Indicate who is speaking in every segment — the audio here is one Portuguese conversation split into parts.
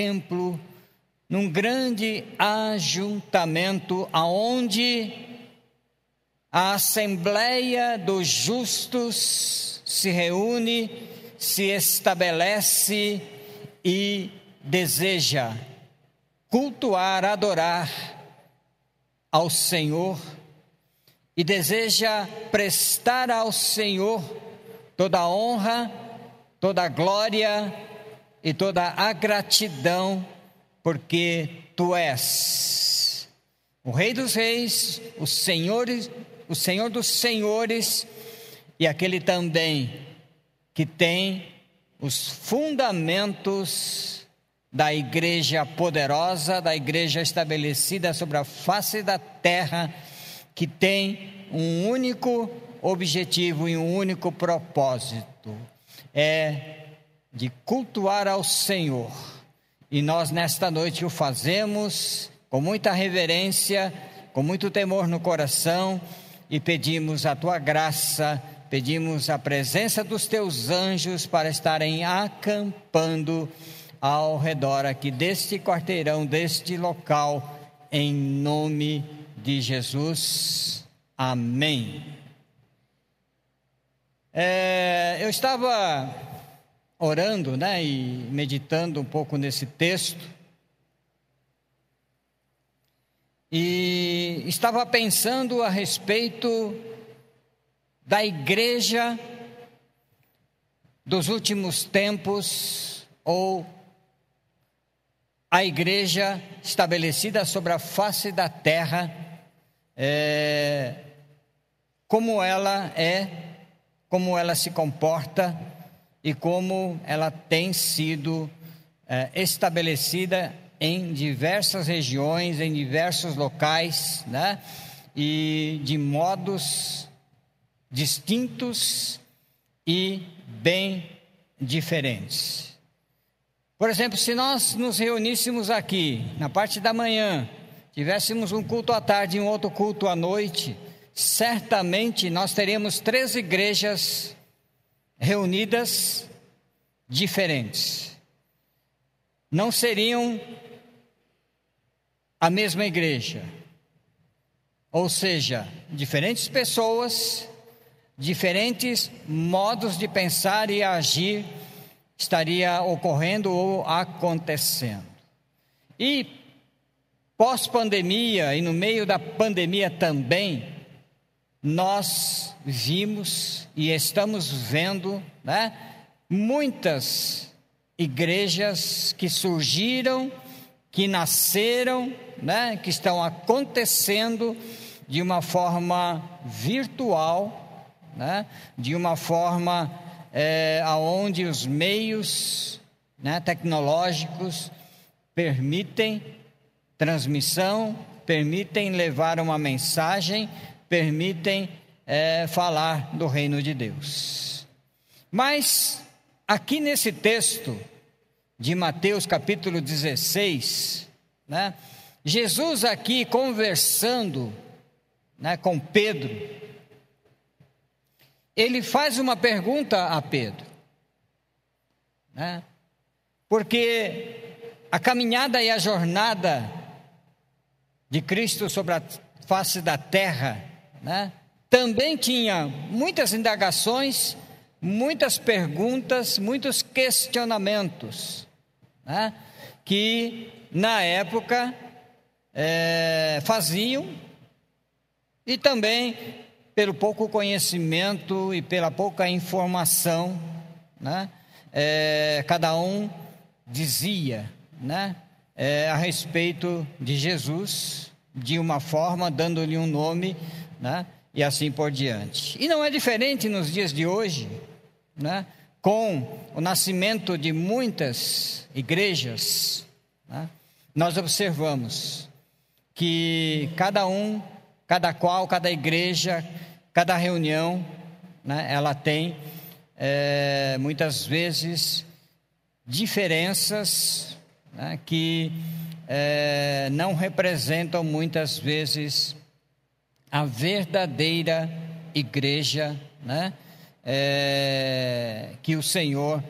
Speaker 1: templo, num grande ajuntamento aonde a assembleia dos justos se reúne, se estabelece e deseja cultuar, adorar ao Senhor e deseja prestar ao Senhor toda a honra, toda a glória e toda a gratidão, porque tu és o Rei dos Reis, o Senhor, o Senhor dos Senhores e aquele também que tem os fundamentos da igreja poderosa, da igreja estabelecida sobre a face da terra, que tem um único objetivo e um único propósito: é de cultuar ao Senhor. E nós nesta noite o fazemos com muita reverência, com muito temor no coração e pedimos a tua graça, pedimos a presença dos teus anjos para estarem acampando ao redor aqui deste quarteirão, deste local, em nome de Jesus. Amém. É, eu estava orando, né, e meditando um pouco nesse texto, e estava pensando a respeito da igreja dos últimos tempos, ou a igreja estabelecida sobre a face da terra, é, como ela é, como ela se comporta e como ela tem sido é, estabelecida em diversas regiões, em diversos locais, né? E de modos distintos e bem diferentes. Por exemplo, se nós nos reuníssemos aqui na parte da manhã, tivéssemos um culto à tarde e um outro culto à noite, certamente nós teríamos três igrejas reunidas diferentes. Não seriam a mesma igreja. Ou seja, diferentes pessoas, diferentes modos de pensar e agir estaria ocorrendo ou acontecendo. E pós-pandemia e no meio da pandemia também, nós vimos e estamos vendo, né, muitas igrejas que surgiram, que nasceram, né, que estão acontecendo de uma forma virtual, né, de uma forma é, aonde os meios né, tecnológicos permitem transmissão, permitem levar uma mensagem permitem é, falar do reino de Deus. Mas, aqui nesse texto de Mateus capítulo 16, né, Jesus aqui conversando né, com Pedro, ele faz uma pergunta a Pedro, né, porque a caminhada e a jornada de Cristo sobre a face da terra né, também tinha muitas indagações, muitas perguntas, muitos questionamentos, né, que na época é, faziam, e também pelo pouco conhecimento e pela pouca informação, né, é, cada um dizia né, é, a respeito de Jesus, de uma forma, dando-lhe um nome né? e assim por diante. E não é diferente nos dias de hoje, né? com o nascimento de muitas igrejas, né? nós observamos que cada um, cada qual, cada igreja, cada reunião, né? ela tem é, muitas vezes diferenças né? que é, não representam muitas vezes a verdadeira igreja, né? É, que o Senhor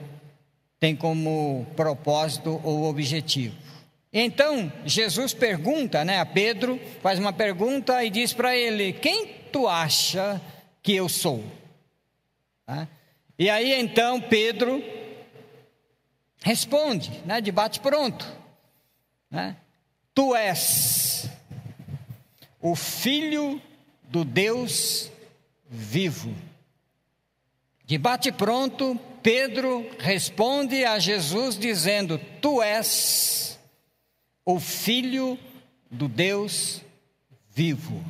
Speaker 1: tem como propósito ou objetivo. Então, Jesus pergunta né, a Pedro, faz uma pergunta e diz para ele: Quem tu acha que eu sou? Tá? E aí então Pedro responde, né, de bate pronto: né, Tu és o Filho do Deus vivo. De bate pronto, Pedro responde a Jesus dizendo: Tu és o Filho do Deus vivo.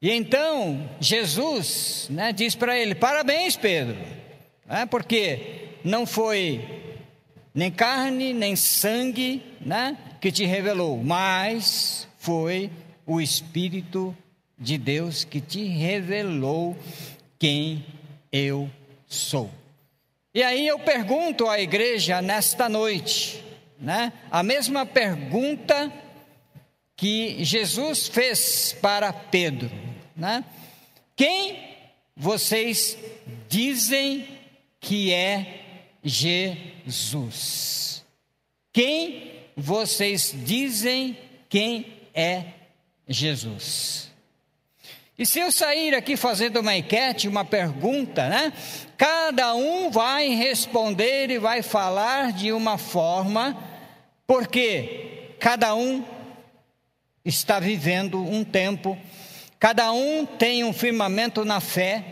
Speaker 1: E então Jesus né, diz para ele: Parabéns, Pedro, né, porque não foi nem carne, nem sangue né, que te revelou, mas foi o Espírito de Deus que te revelou quem eu sou. E aí eu pergunto à igreja nesta noite, né? A mesma pergunta que Jesus fez para Pedro, né? Quem vocês dizem que é Jesus? Quem vocês dizem quem é Jesus? E se eu sair aqui fazendo uma enquete, uma pergunta, né? Cada um vai responder e vai falar de uma forma, porque cada um está vivendo um tempo, cada um tem um firmamento na fé,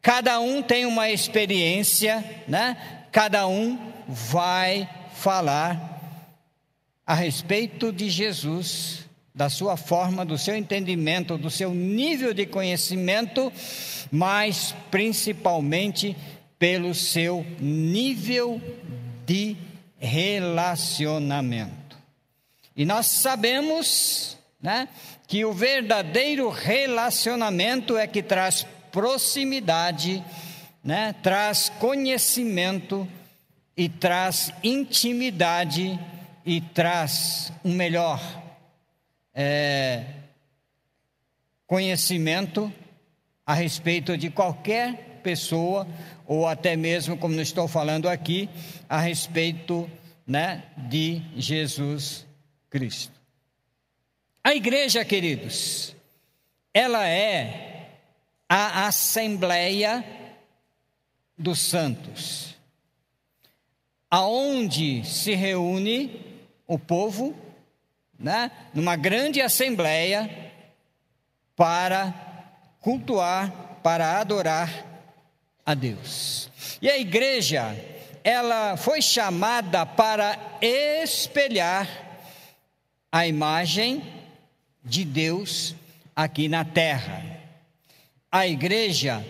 Speaker 1: cada um tem uma experiência, né? Cada um vai falar a respeito de Jesus da sua forma, do seu entendimento, do seu nível de conhecimento, mas principalmente pelo seu nível de relacionamento. E nós sabemos, né, que o verdadeiro relacionamento é que traz proximidade, né, traz conhecimento e traz intimidade e traz um melhor é, conhecimento a respeito de qualquer pessoa, ou até mesmo, como estou falando aqui, a respeito né, de Jesus Cristo. A igreja, queridos, ela é a Assembleia dos Santos, aonde se reúne o povo né, numa grande assembleia para cultuar, para adorar a Deus. E a igreja, ela foi chamada para espelhar a imagem de Deus aqui na terra. A igreja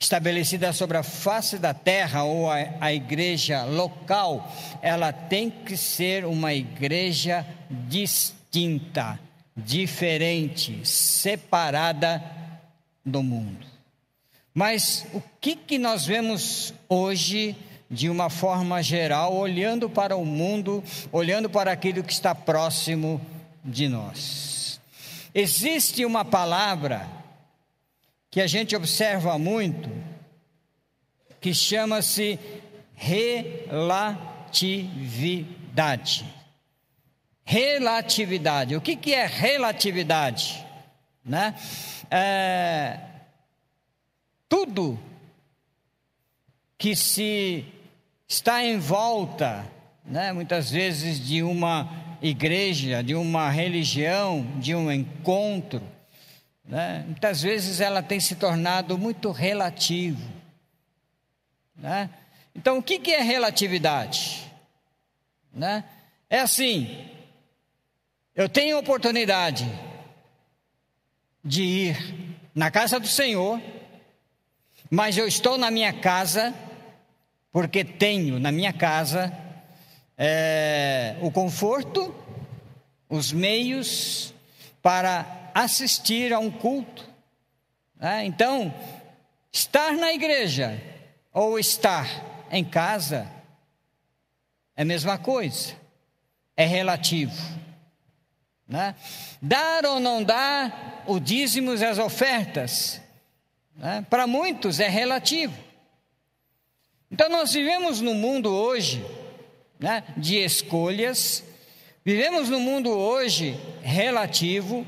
Speaker 1: estabelecida sobre a face da terra ou a, a, igreja local, ela tem que ser uma igreja distinta, diferente, separada do mundo. Mas o que, que nós vemos hoje, de uma forma geral, olhando para o mundo, olhando para aquilo que está próximo de nós? Existe uma palavra que a gente observa muito, que chama-se relatividade. Relatividade. O que, que é relatividade? Né? É, tudo que se está em volta, né, muitas vezes de uma igreja, de uma religião, de um encontro, né? Muitas vezes ela tem se tornado muito relativo. Né? Então, o que, que é relatividade? Né? É assim: eu tenho oportunidade de ir na casa do Senhor, mas eu estou na minha casa, porque tenho na minha casa é, o conforto, os meios para assistir a um culto. Né? Então, estar na igreja ou estar em casa é a mesma coisa, é relativo. Né? Dar ou não dar o dízimos e as ofertas, né? para muitos é relativo. Então nós vivemos no mundo hoje né, de escolhas, vivemos no mundo hoje relativo,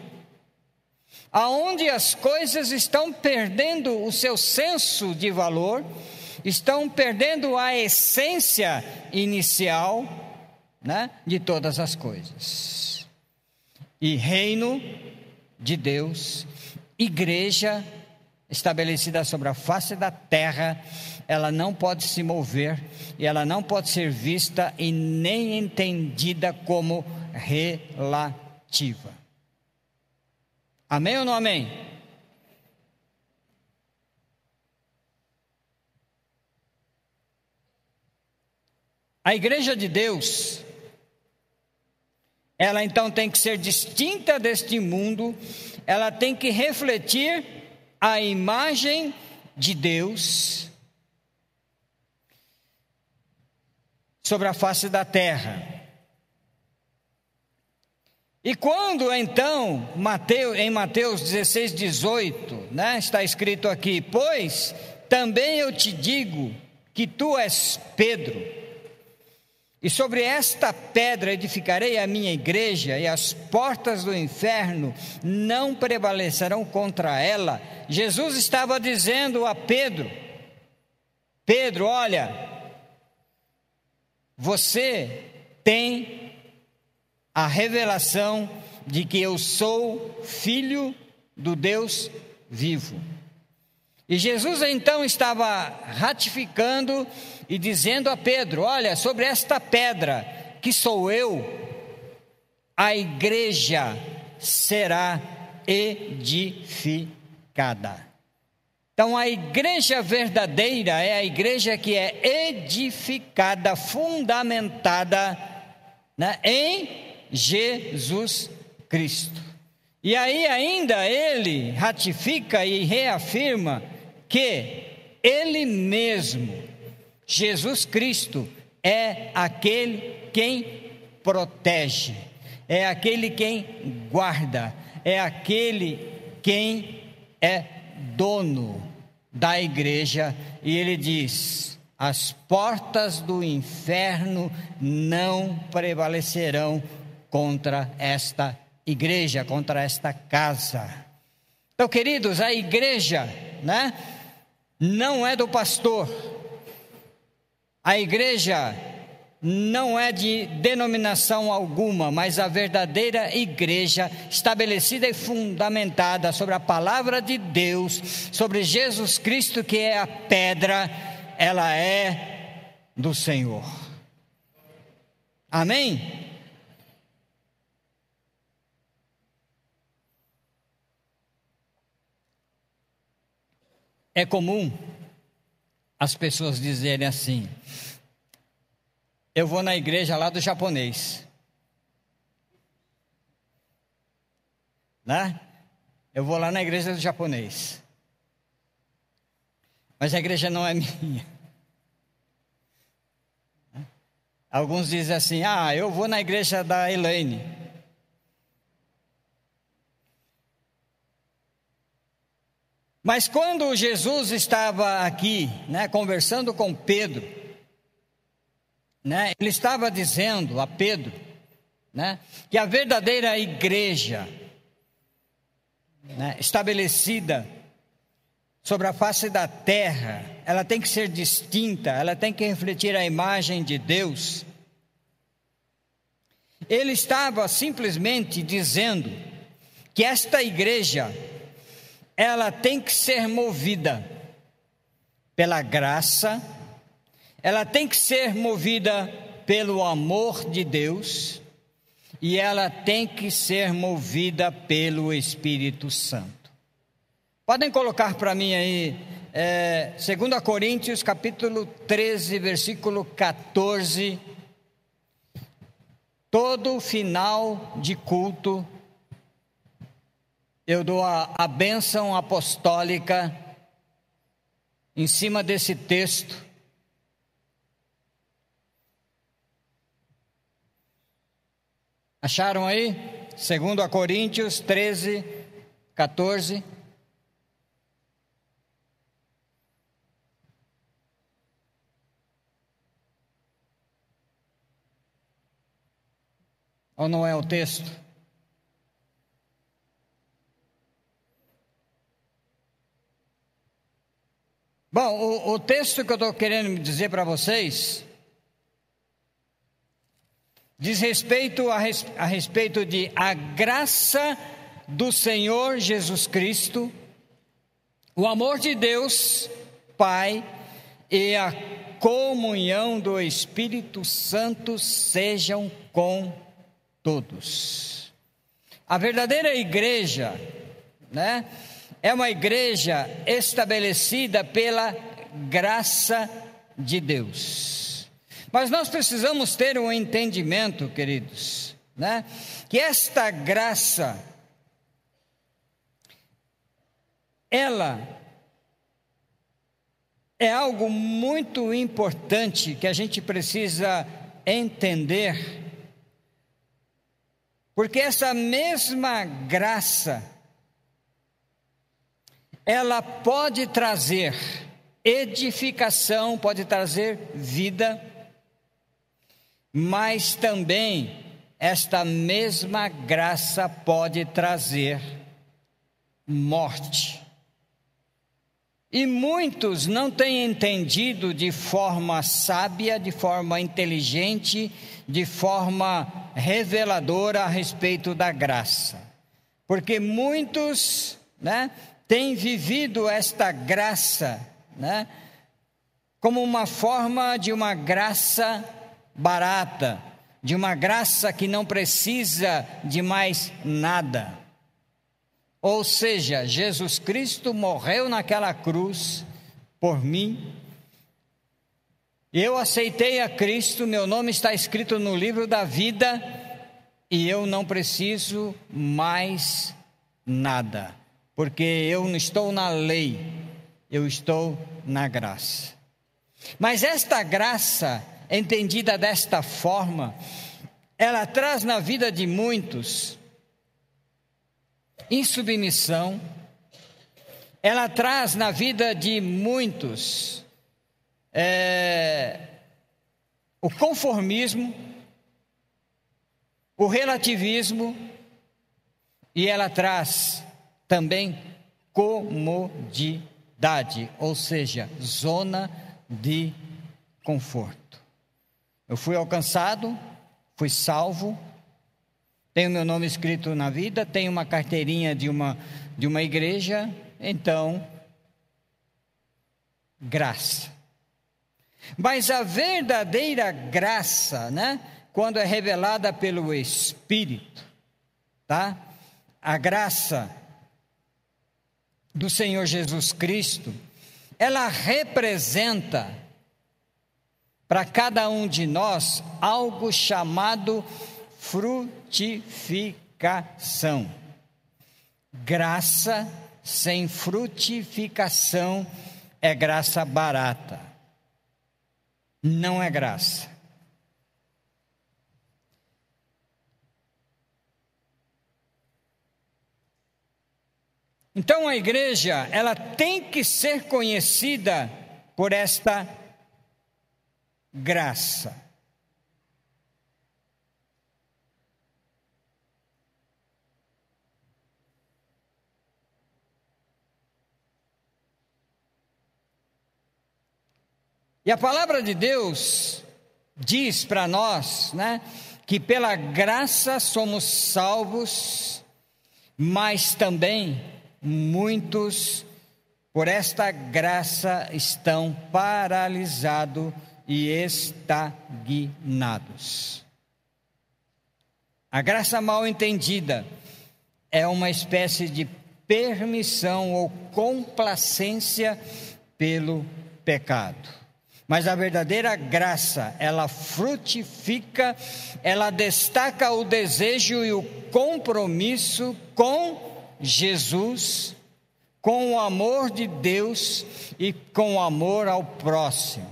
Speaker 1: aonde as coisas estão perdendo o seu senso de valor, estão perdendo a essência inicial né, de todas as coisas. E reino de Deus, igreja estabelecida sobre a face da terra, ela não pode se mover e ela não pode ser vista e nem entendida como relativa. Amém ou não amém? A igreja de Deus, ela então tem que ser distinta deste mundo, ela tem que refletir a imagem de Deus sobre a face da terra. E quando então, Mateus, em Mateus 16, 18, né, está escrito aqui: Pois também eu te digo que tu és Pedro, e sobre esta pedra edificarei a minha igreja, e as portas do inferno não prevalecerão contra ela. Jesus estava dizendo a Pedro: Pedro, olha, você tem a revelação de que eu sou filho do Deus vivo. E Jesus então estava ratificando e dizendo a Pedro: Olha, sobre esta pedra que sou eu, a igreja será edificada. Então, a igreja verdadeira é a igreja que é edificada, fundamentada né, em Jesus Cristo. E aí ainda ele ratifica e reafirma que ele mesmo, Jesus Cristo, é aquele quem protege, é aquele quem guarda, é aquele quem é dono da igreja, e ele diz: as portas do inferno não prevalecerão contra esta igreja, contra esta casa. Então, queridos, a igreja, né, não é do pastor. A igreja não é de denominação alguma, mas a verdadeira igreja, estabelecida e fundamentada sobre a palavra de Deus, sobre Jesus Cristo, que é a pedra, ela é do Senhor. Amém? É comum as pessoas dizerem assim: eu vou na igreja lá do japonês. Né? Eu vou lá na igreja do japonês. Mas a igreja não é minha. Alguns dizem assim: ah, eu vou na igreja da Elaine. Mas quando Jesus estava aqui, né, conversando com Pedro, né, ele estava dizendo a Pedro, né, que a verdadeira igreja, né, estabelecida sobre a face da terra, ela tem que ser distinta, ela tem que refletir a imagem de Deus. Ele estava simplesmente dizendo que esta igreja ela tem que ser movida pela graça, ela tem que ser movida pelo amor de Deus e ela tem que ser movida pelo Espírito Santo. Podem colocar para mim aí, é, 2 Coríntios capítulo 13, versículo 14. Todo final de culto eu dou a, a bênção apostólica em cima desse texto. Acharam aí? Segundo a Coríntios 13, 14. Ou não é o texto? Bom, o, o texto que eu estou querendo dizer para vocês diz respeito a, a respeito de a graça do Senhor Jesus Cristo, o amor de Deus, Pai, e a comunhão do Espírito Santo sejam com todos. A verdadeira igreja, né, é uma igreja estabelecida pela graça de Deus. Mas nós precisamos ter um entendimento, queridos, né, que esta graça ela é algo muito importante que a gente precisa entender, porque essa mesma graça, ela pode trazer edificação, pode trazer vida, mas também esta mesma graça pode trazer morte. E muitos não têm entendido de forma sábia, de forma inteligente, de forma reveladora a respeito da graça. Porque muitos, né, têm vivido esta graça, né, como uma forma de uma graça barata, de uma graça que não precisa de mais nada. Ou seja, Jesus Cristo morreu naquela cruz por mim. Eu aceitei a Cristo, meu nome está escrito no livro da vida e eu não preciso mais nada, porque eu não estou na lei, eu estou na graça. Mas esta graça, entendida desta forma, ela traz na vida de muitos insubmissão, ela traz na vida de muitos é, o conformismo, o relativismo, e ela traz também comodidade, ou seja, zona de conforto. Eu fui alcançado, fui salvo, tenho meu nome escrito na vida, tenho uma carteirinha de uma, de uma igreja, então, graça. Mas a verdadeira graça, né, quando é revelada pelo Espírito, tá? A graça do Senhor Jesus Cristo, ela representa para cada um de nós algo chamado frutificação. Graça sem frutificação é graça barata. Não é graça. Então a igreja, ela tem que ser conhecida por esta graça. E a palavra de Deus diz para nós, né, que pela graça somos salvos, mas também muitos por esta graça estão paralisados e estagnados. A graça mal entendida é uma espécie de permissão ou complacência pelo pecado. Mas a verdadeira graça, ela frutifica, ela destaca o desejo e o compromisso com Jesus, com o amor de Deus e com o amor ao próximo.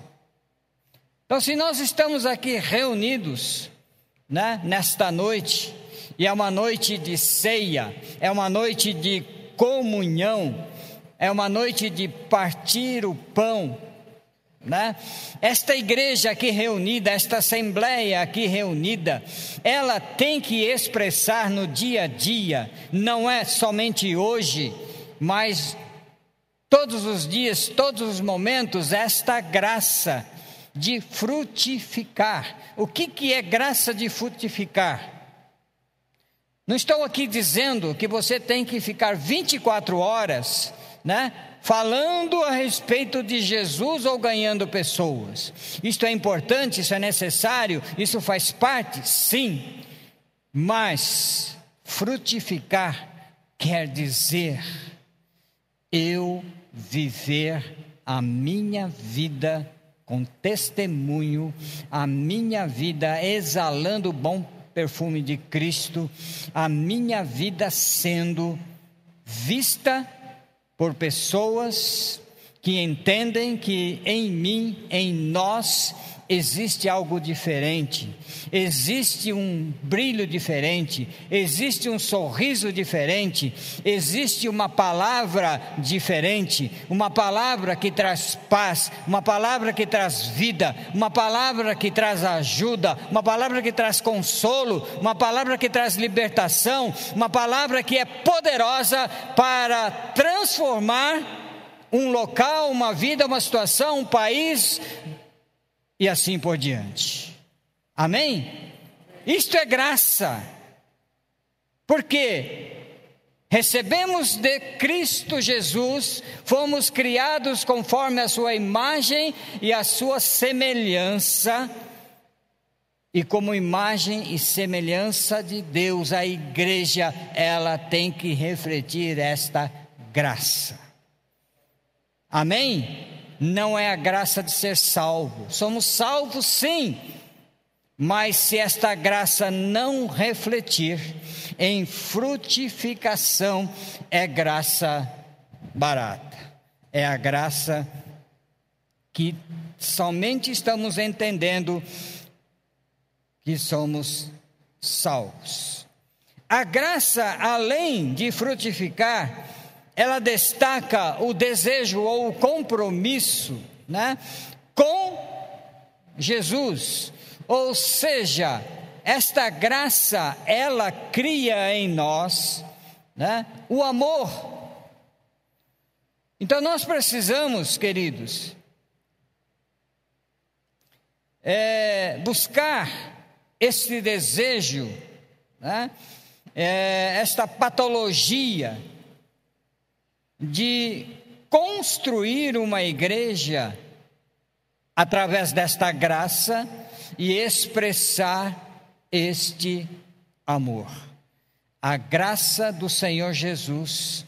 Speaker 1: Então, se nós estamos aqui reunidos, né, nesta noite, e é uma noite de ceia, é uma noite de comunhão, é uma noite de partir o pão, né? Esta igreja aqui reunida, esta assembleia aqui reunida, ela tem que expressar no dia a dia, não é somente hoje, mas todos os dias, todos os momentos, esta graça de frutificar. O que, que é graça de frutificar? Não estou aqui dizendo que você tem que ficar 24 horas, né? Falando a respeito de Jesus ou ganhando pessoas. Isto é importante, isso é necessário, isso faz parte, sim, mas frutificar quer dizer eu viver a minha vida com testemunho, a minha vida exalando o bom perfume de Cristo, a minha vida sendo vista por pessoas que entendem que em mim, em nós, existe algo diferente, existe um brilho diferente, existe um sorriso diferente, existe uma palavra diferente, uma palavra que traz paz, uma palavra que traz vida, uma palavra que traz ajuda, uma palavra que traz consolo, uma palavra que traz libertação, uma palavra que é poderosa para transformar um local, uma vida, uma situação, um país, e assim por diante. Amém? Isto é graça. Porque recebemos de Cristo Jesus, fomos criados conforme a sua imagem e a sua semelhança. E como imagem e semelhança de Deus, a igreja, ela tem que refletir esta graça. Amém? Não é a graça de ser salvo. Somos salvos sim, mas se esta graça não refletir em frutificação, é graça barata. É a graça que somente estamos entendendo que somos salvos. A graça, além de frutificar, ela destaca o desejo ou o compromisso né, com Jesus. Ou seja, esta graça, ela cria em nós né, o amor. Então nós precisamos, queridos, é, buscar esse desejo, né, é, esta patologia, de construir uma igreja através desta graça e expressar este amor. A graça do Senhor Jesus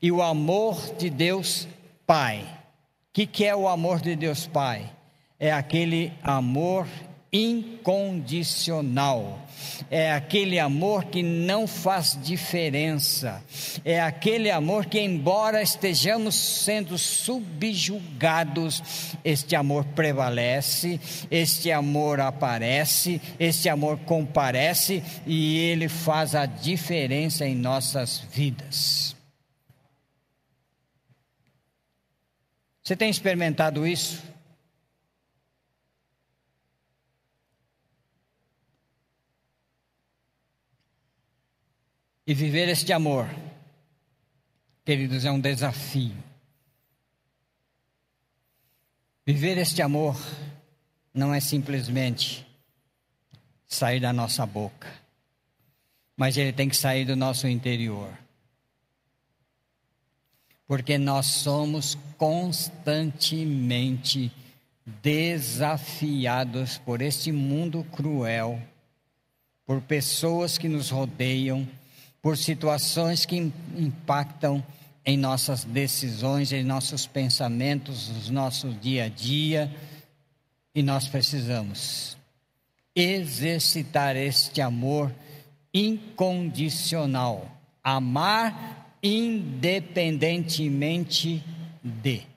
Speaker 1: e o amor de Deus Pai. O que, é o amor de Deus Pai? É aquele amor incondicional. É aquele amor que não faz diferença. É aquele amor que, embora estejamos sendo subjugados, este amor prevalece, este amor aparece, este amor comparece e ele faz a diferença em nossas vidas. Você tem experimentado isso? E viver este amor, queridos, é um desafio. Viver este amor não é simplesmente sair da nossa boca, mas ele tem que sair do nosso interior. Porque nós somos constantemente desafiados por este mundo cruel, por pessoas que nos rodeiam, por situações que impactam em nossas decisões, em nossos pensamentos, no nosso dia a dia, e nós precisamos exercitar este amor incondicional, amar independentemente de.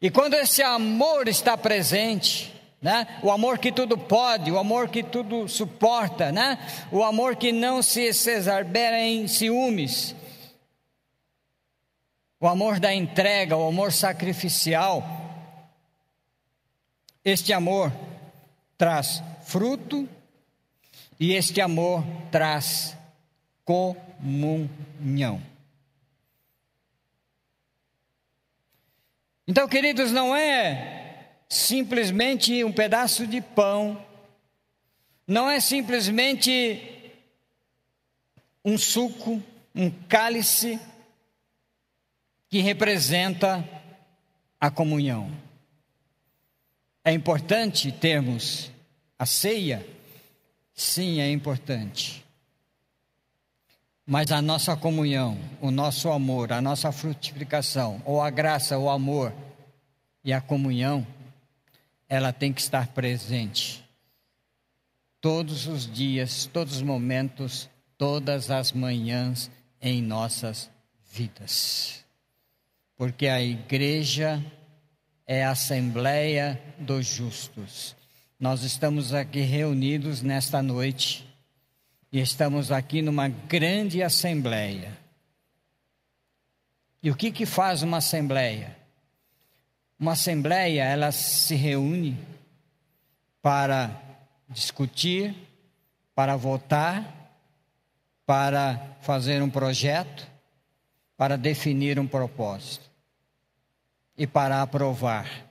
Speaker 1: E quando esse amor está presente, né? O amor que tudo pode, o amor que tudo suporta, né? O amor que não se exacerbera em ciúmes. o amor da entrega, o amor sacrificial. Este amor traz fruto e este amor traz comunhão. Então, queridos, não é simplesmente um pedaço de pão, não é simplesmente um suco, um cálice que representa a comunhão. É importante termos a ceia? Sim, é importante. Mas a nossa comunhão, o nosso amor, a nossa frutificação, ou a graça, o amor e a comunhão, ela tem que estar presente. Todos os dias, todos os momentos, todas as manhãs em nossas vidas porque a igreja é a assembleia dos justos. Nós estamos aqui reunidos nesta noite e estamos aqui numa grande assembleia. E o que que faz uma assembleia? Uma assembleia, ela se reúne para discutir, para votar, para fazer um projeto, para definir um propósito e para aprovar.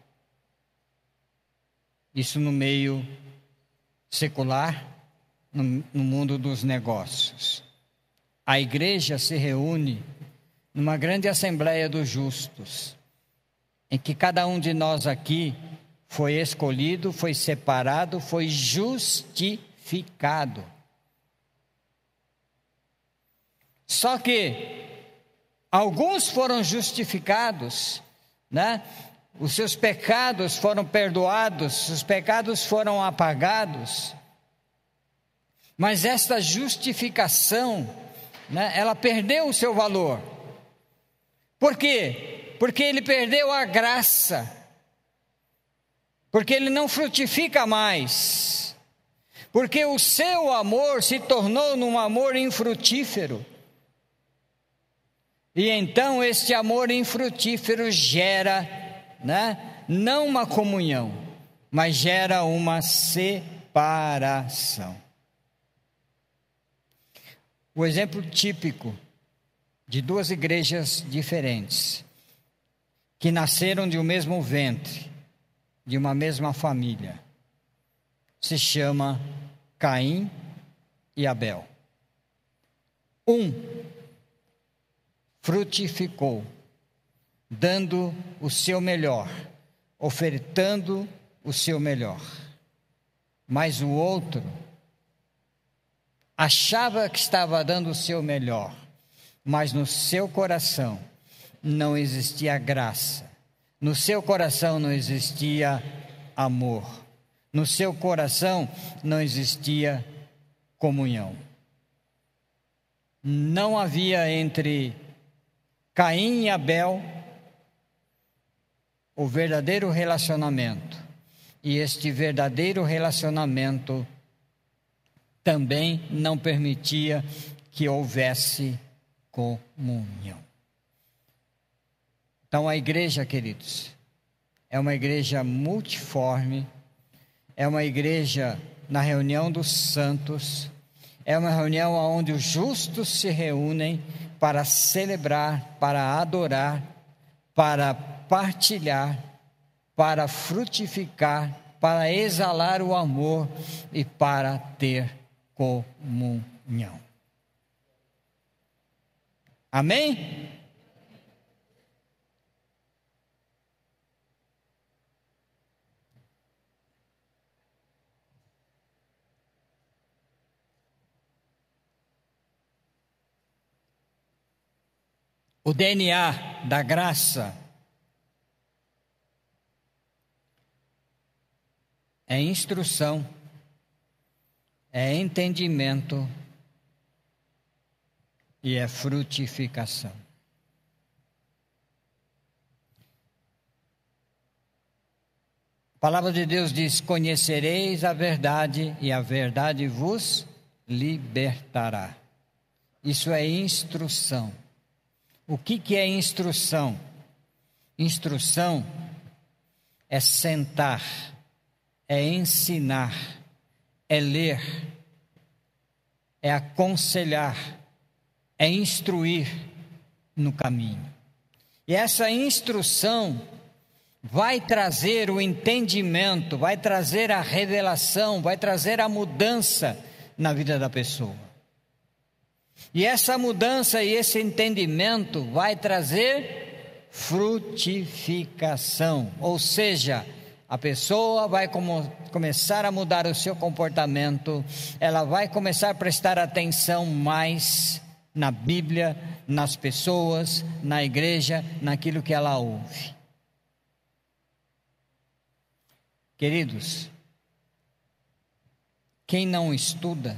Speaker 1: Isso no meio secular, no, no mundo dos negócios. A igreja se reúne numa grande assembleia dos justos, em que cada um de nós aqui foi escolhido, foi separado, foi justificado. Só que alguns foram justificados né? Os seus pecados foram perdoados, os pecados foram apagados. Mas esta justificação, né, ela perdeu o seu valor. Por quê? Porque ele perdeu a graça. Porque ele não frutifica mais. Porque o seu amor se tornou num amor infrutífero. E então este amor infrutífero gera, né, não uma comunhão, mas gera uma separação. O exemplo típico de duas igrejas diferentes, que nasceram de um mesmo ventre, de uma mesma família, se chama Caim e Abel. Um frutificou, dando o seu melhor, ofertando o seu melhor. Mas o outro achava que estava dando o seu melhor, mas no seu coração não existia graça, no seu coração não existia amor, no seu coração não existia comunhão. Não havia entre Caim e Abel, o verdadeiro relacionamento. E este verdadeiro relacionamento também não permitia que houvesse comunhão. Então, a igreja, queridos, é uma igreja multiforme, é uma igreja na reunião dos santos, é uma reunião onde os justos se reúnem para celebrar, para adorar, para partilhar, para frutificar, para exalar o amor e para ter comunhão. Amém? o DNA da graça é instrução, é entendimento e é frutificação. A palavra de Deus diz: Conhecereis a verdade, e a verdade vos libertará. Isso é instrução. O que, que é instrução? Instrução é sentar, é ensinar, é ler, é aconselhar, é instruir no caminho. E essa instrução vai trazer o entendimento, vai trazer a revelação, vai trazer a mudança na vida da pessoa. E essa mudança e esse entendimento vai trazer frutificação, ou seja, a pessoa vai como, começar a mudar o seu comportamento, ela vai começar a prestar atenção mais na Bíblia, nas pessoas, na igreja, naquilo que ela ouve. Queridos, quem não estuda,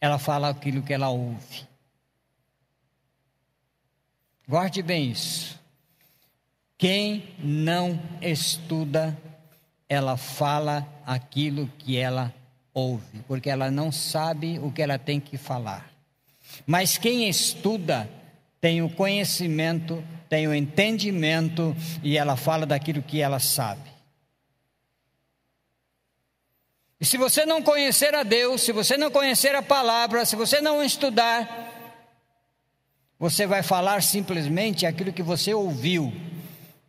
Speaker 1: ela fala aquilo que ela ouve. Guarde bem isso. Quem não estuda, ela fala aquilo que ela ouve, porque ela não sabe o que ela tem que falar. Mas quem estuda tem o conhecimento, tem o entendimento e ela fala daquilo que ela sabe. E se você não conhecer a Deus, se você não conhecer a palavra, se você não estudar, você vai falar simplesmente aquilo que você ouviu.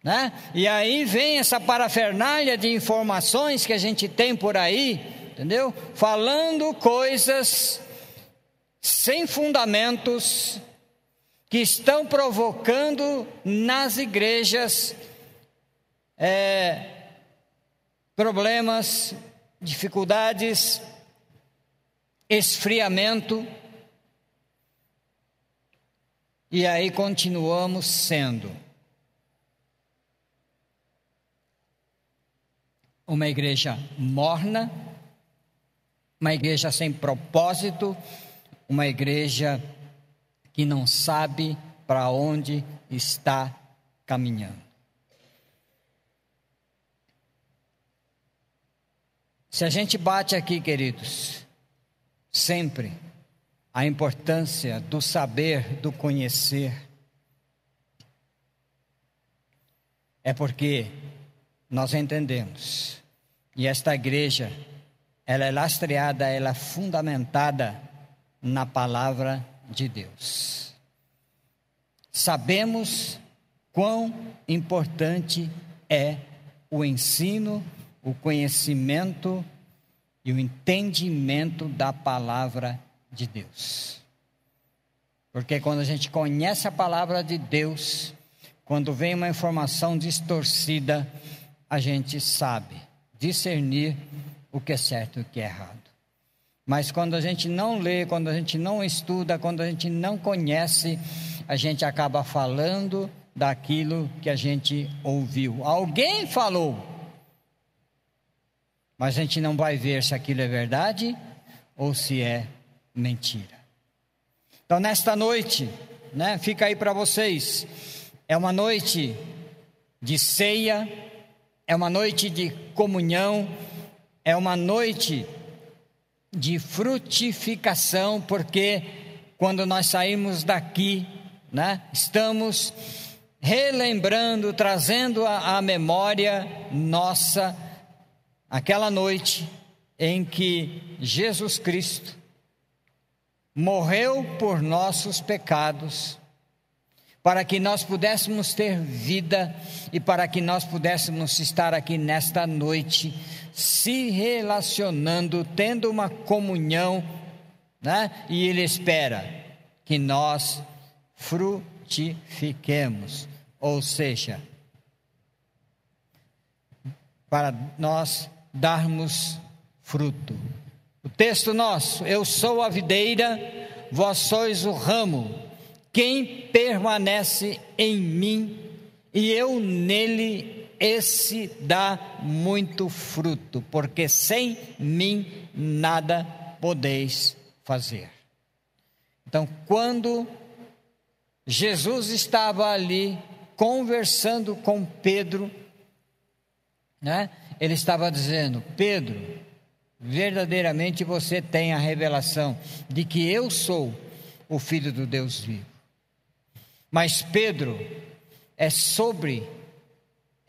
Speaker 1: Né? E aí vem essa parafernália de informações que a gente tem por aí, entendeu? Falando coisas sem fundamentos que estão provocando nas igrejas é, problemas dificuldades, esfriamento, e aí continuamos sendo uma igreja morna, uma igreja sem propósito, uma igreja que não sabe para onde está caminhando. Se a gente bate aqui, queridos, sempre a importância do saber, do conhecer, é porque nós entendemos, e esta igreja, ela é lastreada, ela é fundamentada na palavra de Deus. Sabemos quão importante é o ensino o conhecimento e o entendimento da palavra de Deus. Porque quando a gente conhece a palavra de Deus, quando vem uma informação distorcida, a gente sabe discernir o que é certo e o que é errado. Mas quando a gente não lê, quando a gente não estuda, quando a gente não conhece, a gente acaba falando daquilo que a gente ouviu. Alguém falou, mas a gente não vai ver se aquilo é verdade ou se é mentira. Então, nesta noite, né, fica aí para vocês, é uma noite de ceia, é uma noite de comunhão, é uma noite de frutificação, porque quando nós saímos daqui, né, estamos relembrando, trazendo à memória nossa aquela noite em que Jesus Cristo morreu por nossos pecados, para que nós pudéssemos ter vida e para que nós pudéssemos estar aqui nesta noite, se relacionando, tendo uma comunhão, né? E Ele espera que nós frutifiquemos, ou seja, para nós darmos fruto. O texto nosso: Eu sou a videira, vós sois o ramo. Quem permanece em mim e eu nele, esse dá muito fruto, porque sem mim nada podeis fazer. Então, quando Jesus estava ali conversando com Pedro, né? ele estava dizendo: Pedro, verdadeiramente você tem a revelação de que eu sou o Filho do Deus vivo. Mas Pedro é sobre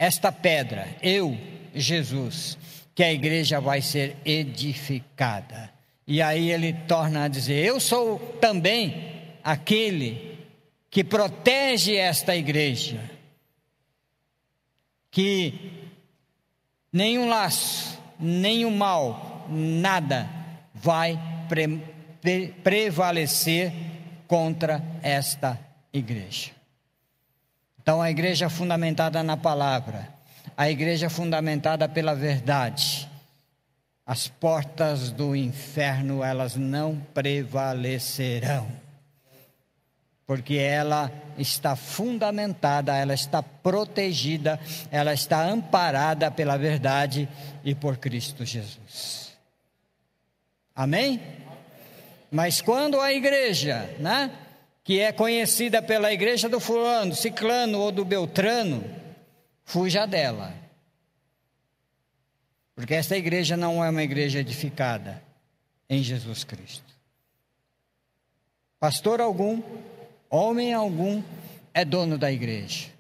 Speaker 1: esta pedra, eu, Jesus, que a igreja vai ser edificada. E aí ele torna a dizer: Eu sou também aquele que protege esta igreja, que nenhum laço, nenhum mal, nada vai pre pre prevalecer contra esta igreja. Então, a igreja fundamentada na palavra, a igreja fundamentada pela verdade, as portas do inferno elas não prevalecerão. Porque ela está fundamentada, ela está protegida, ela está amparada pela verdade e por Cristo Jesus. Amém? Mas quando a igreja, né, que é conhecida pela igreja do fulano, ciclano ou do beltrano, fuja dela. Porque esta igreja não é uma igreja edificada em Jesus Cristo. Pastor algum, homem algum, é dono da igreja.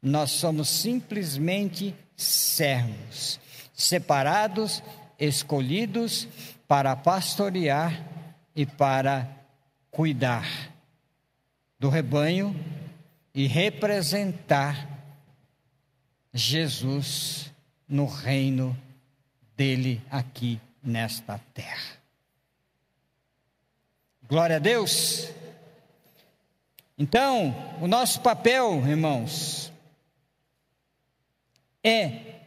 Speaker 1: Nós somos simplesmente servos, separados, escolhidos para pastorear e para cuidar do rebanho e representar Jesus no reino dele aqui nesta terra. Glória a Deus. Então, o nosso papel, irmãos, é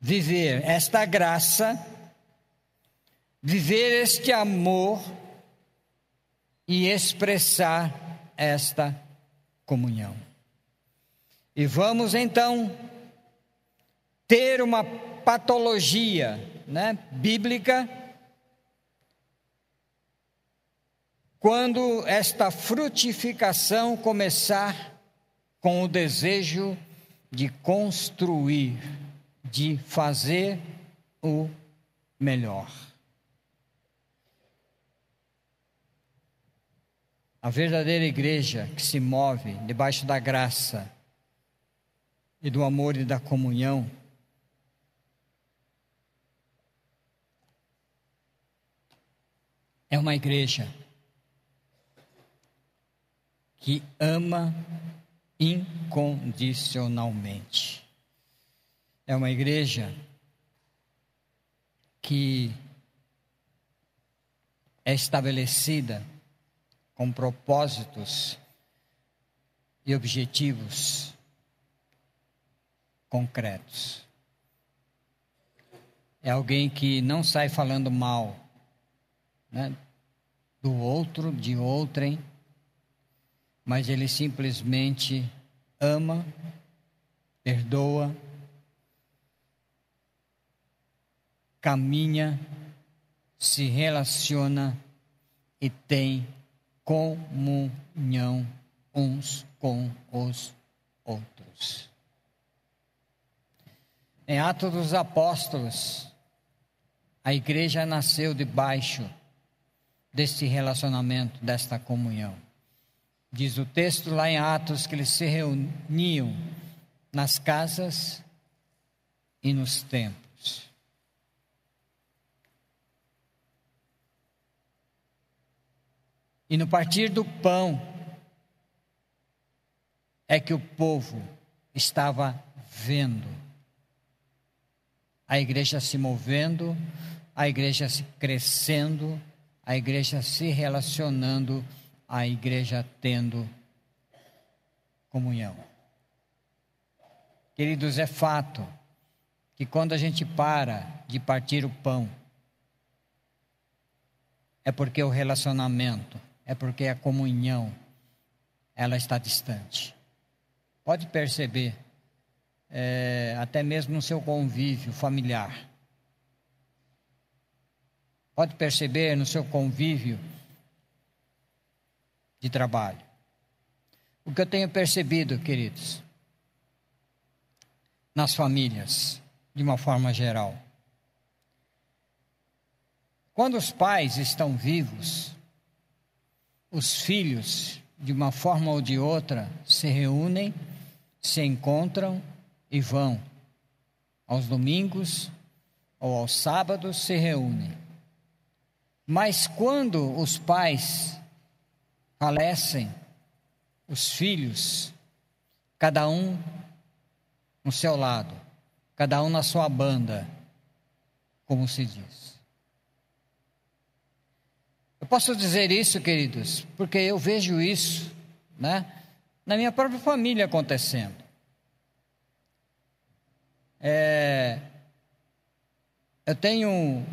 Speaker 1: viver esta graça, viver este amor e expressar esta comunhão. E vamos então ter uma patologia né, bíblica quando esta frutificação começar com o desejo de construir, de fazer o melhor. A verdadeira igreja que se move debaixo da graça e do amor e da comunhão é uma igreja que ama incondicionalmente. É uma igreja que é estabelecida com propósitos e objetivos concretos. É alguém que não sai falando mal né, do outro, de outrem, mas ele simplesmente ama, perdoa, caminha, se relaciona e tem comunhão uns com os outros. Em Atos dos Apóstolos, a igreja nasceu debaixo deste relacionamento, desta comunhão. Diz o texto lá em Atos que eles se reuniam nas casas e nos templos. E no partir do pão é que o povo estava vendo a igreja se movendo, a igreja se crescendo, a igreja se relacionando, a igreja tendo comunhão. Queridos, é fato que quando a gente para de partir o pão, é porque o relacionamento, é porque a comunhão, ela está distante. Pode perceber, é, até mesmo no seu convívio familiar. Pode perceber no seu convívio de trabalho. O que eu tenho percebido, queridos, nas famílias, de uma forma geral. Quando os pais estão vivos, os filhos de uma forma ou de outra, se reúnem, se encontram e vão. Aos domingos ou aos sábados se reúnem. Mas quando os pais falecem, os filhos, cada um no seu lado, cada um na sua banda, como se diz. Eu posso dizer isso, queridos, porque eu vejo isso, né, na minha própria família acontecendo. É, eu tenho,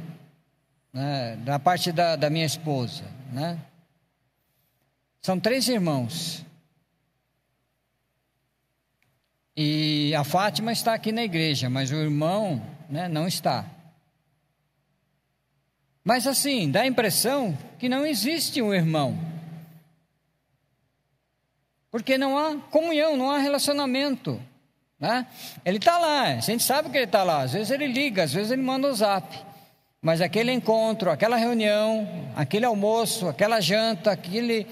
Speaker 1: né, da parte da, da minha esposa, né, são três irmãos. E a Fátima está aqui na igreja, mas o irmão né, não está. Mas assim, dá a impressão que não existe um irmão. Porque não há comunhão, não há relacionamento. Né? Ele está lá, a gente sabe que ele está lá. Às vezes ele liga, às vezes ele manda o um zap. Mas aquele encontro, aquela reunião, aquele almoço, aquela janta, aquele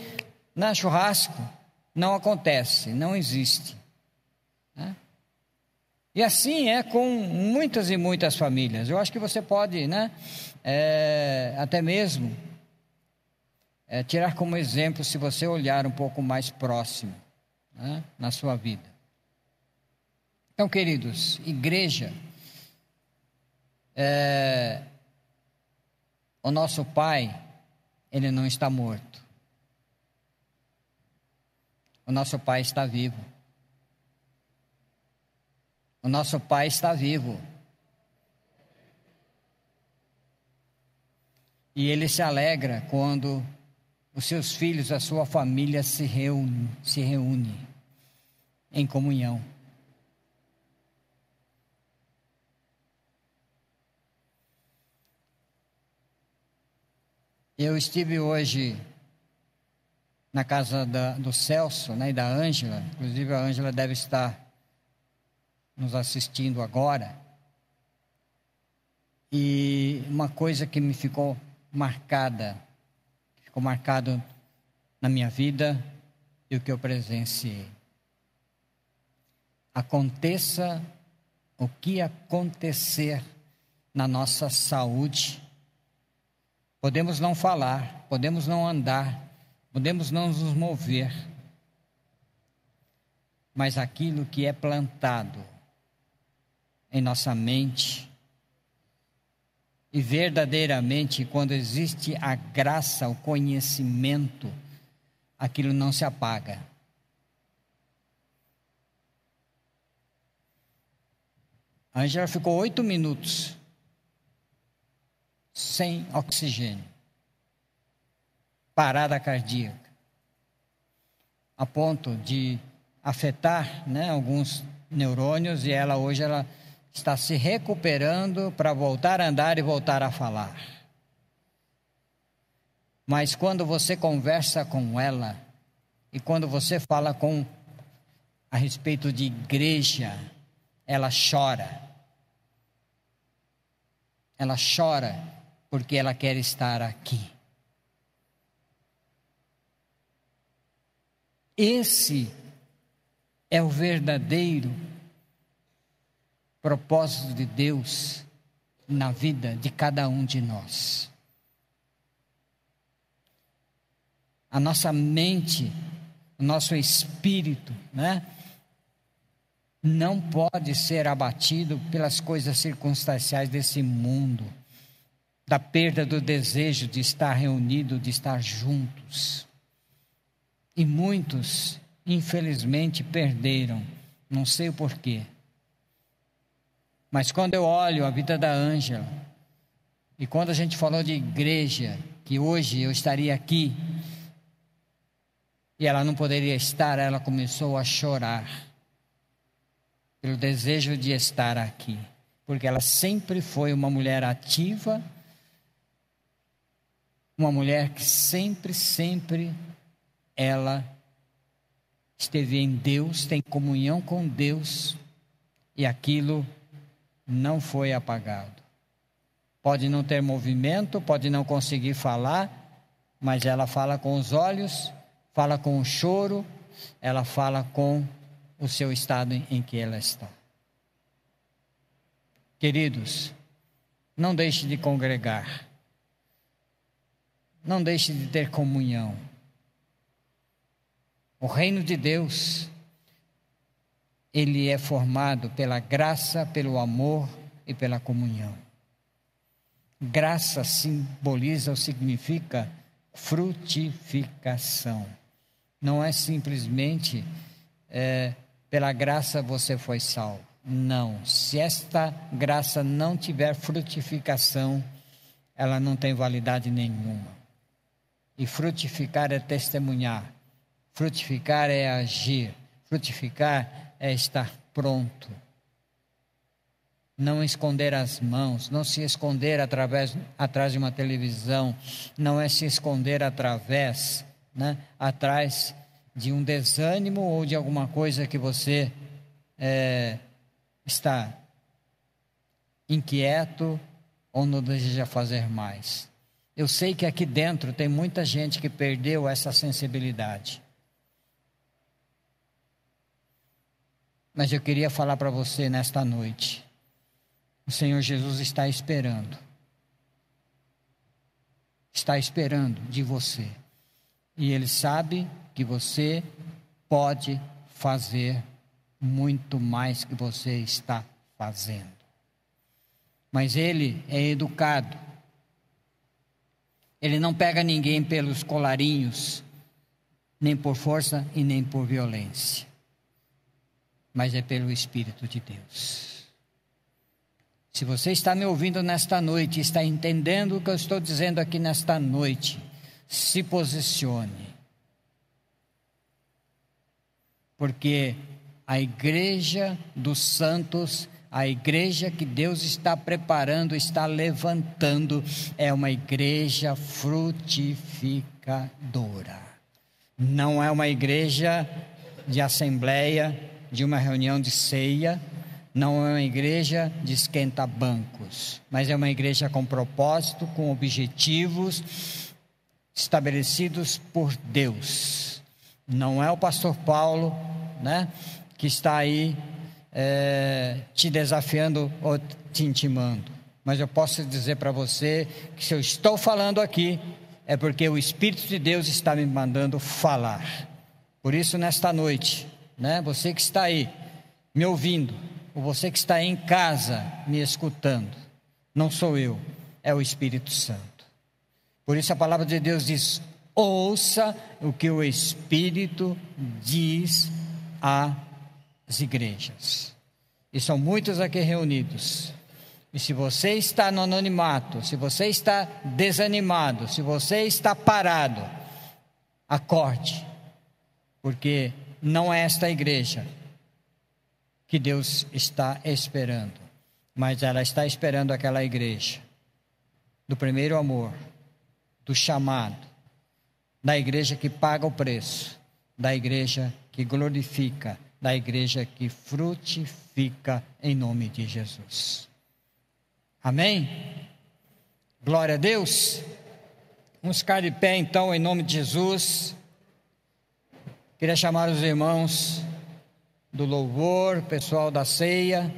Speaker 1: né, churrasco, não acontece, não existe. E assim é com muitas e muitas famílias. Eu acho que você pode, né, é, até mesmo, é, tirar como exemplo se você olhar um pouco mais próximo né, na sua vida. Então, queridos, igreja, é, o nosso Pai, ele não está morto. O nosso Pai está vivo. O nosso Pai está vivo. E ele se alegra quando os seus filhos, a sua família se reúne, se reúne em comunhão. Eu estive hoje na casa da, do Celso né, e da Ângela, inclusive a Ângela deve estar nos assistindo agora. E uma coisa que me ficou marcada, ficou marcado na minha vida e o que eu presenciei. Aconteça o que acontecer na nossa saúde, podemos não falar, podemos não andar, podemos não nos mover, mas aquilo que é plantado em nossa mente. E verdadeiramente, quando existe a graça, o conhecimento, aquilo não se apaga. A Angela ficou oito minutos sem oxigênio, parada cardíaca, a ponto de afetar né, alguns neurônios e ela hoje ela está se recuperando para voltar a andar e voltar a falar. Mas quando você conversa com ela e quando você fala com a respeito de igreja, ela chora. Ela chora porque ela quer estar aqui. Esse é o verdadeiro propósito de Deus na vida de cada um de nós. A nossa mente, o nosso espírito, né? Não pode ser abatido pelas coisas circunstanciais desse mundo, da perda do desejo de estar reunido, de estar juntos. E muitos, infelizmente, perderam, não sei o porquê, mas quando eu olho a vida da Ângela, e quando a gente falou de igreja, que hoje eu estaria aqui, e ela não poderia estar, ela começou a chorar, pelo desejo de estar aqui, porque ela sempre foi uma mulher ativa, uma mulher que sempre, sempre ela esteve em Deus, tem comunhão com Deus, e aquilo não foi apagado. Pode não ter movimento, pode não conseguir falar, mas ela fala com os olhos, fala com o choro, ela fala com o seu estado em que ela está. Queridos, não deixe de congregar. Não deixe de ter comunhão. O reino de Deus, ele é formado pela graça, pelo amor e pela comunhão. Graça simboliza ou significa frutificação. Não é simplesmente é, pela graça você foi salvo. Não. Se esta graça não tiver frutificação, ela não tem validade nenhuma. E frutificar é testemunhar. Frutificar é agir. Frutificar é estar pronto não esconder as mãos, não se esconder através, atrás de uma televisão, não é se esconder através, né, atrás de um desânimo ou de alguma coisa que você é, está inquieto ou não deseja fazer mais. Eu sei que aqui dentro tem muita gente que perdeu essa sensibilidade. Mas eu queria falar para você nesta noite o Senhor Jesus está esperando. Está esperando de você. E Ele sabe que você pode fazer muito mais que você está fazendo. Mas Ele é educado. Ele não pega ninguém pelos colarinhos, nem por força e nem por violência. Mas é pelo Espírito de Deus. Se você está me ouvindo nesta noite, está entendendo o que eu estou dizendo aqui nesta noite, se posicione. Porque a igreja dos santos, a igreja que Deus está preparando, está levantando, é uma igreja frutificadora. Não é uma igreja de assembleia, de uma reunião de ceia, não é uma igreja de esquenta bancos, mas é uma igreja com propósito, com objetivos estabelecidos por Deus. Não é o pastor Paulo, né, que está aí é, te desafiando ou te intimando. Mas eu posso dizer para você que se eu estou falando aqui, é porque o Espírito de Deus está me mandando falar. Por isso, nesta noite, né, você que está aí me ouvindo, ou você que está em casa me escutando, não sou eu, é o Espírito Santo. Por isso a palavra de Deus diz: ouça o que o Espírito diz às igrejas. E são muitos aqui reunidos. E se você está no anonimato, se você está desanimado, se você está parado, acorde, porque não é esta igreja que Deus está esperando. Mas ela está esperando aquela igreja do primeiro amor, do chamado, da igreja que paga o preço, da igreja que glorifica, da igreja que frutifica em nome de Jesus. Amém? Glória a Deus. Vamos ficar de pé então em nome de Jesus. Queria chamar os irmãos do louvor, pessoal da ceia.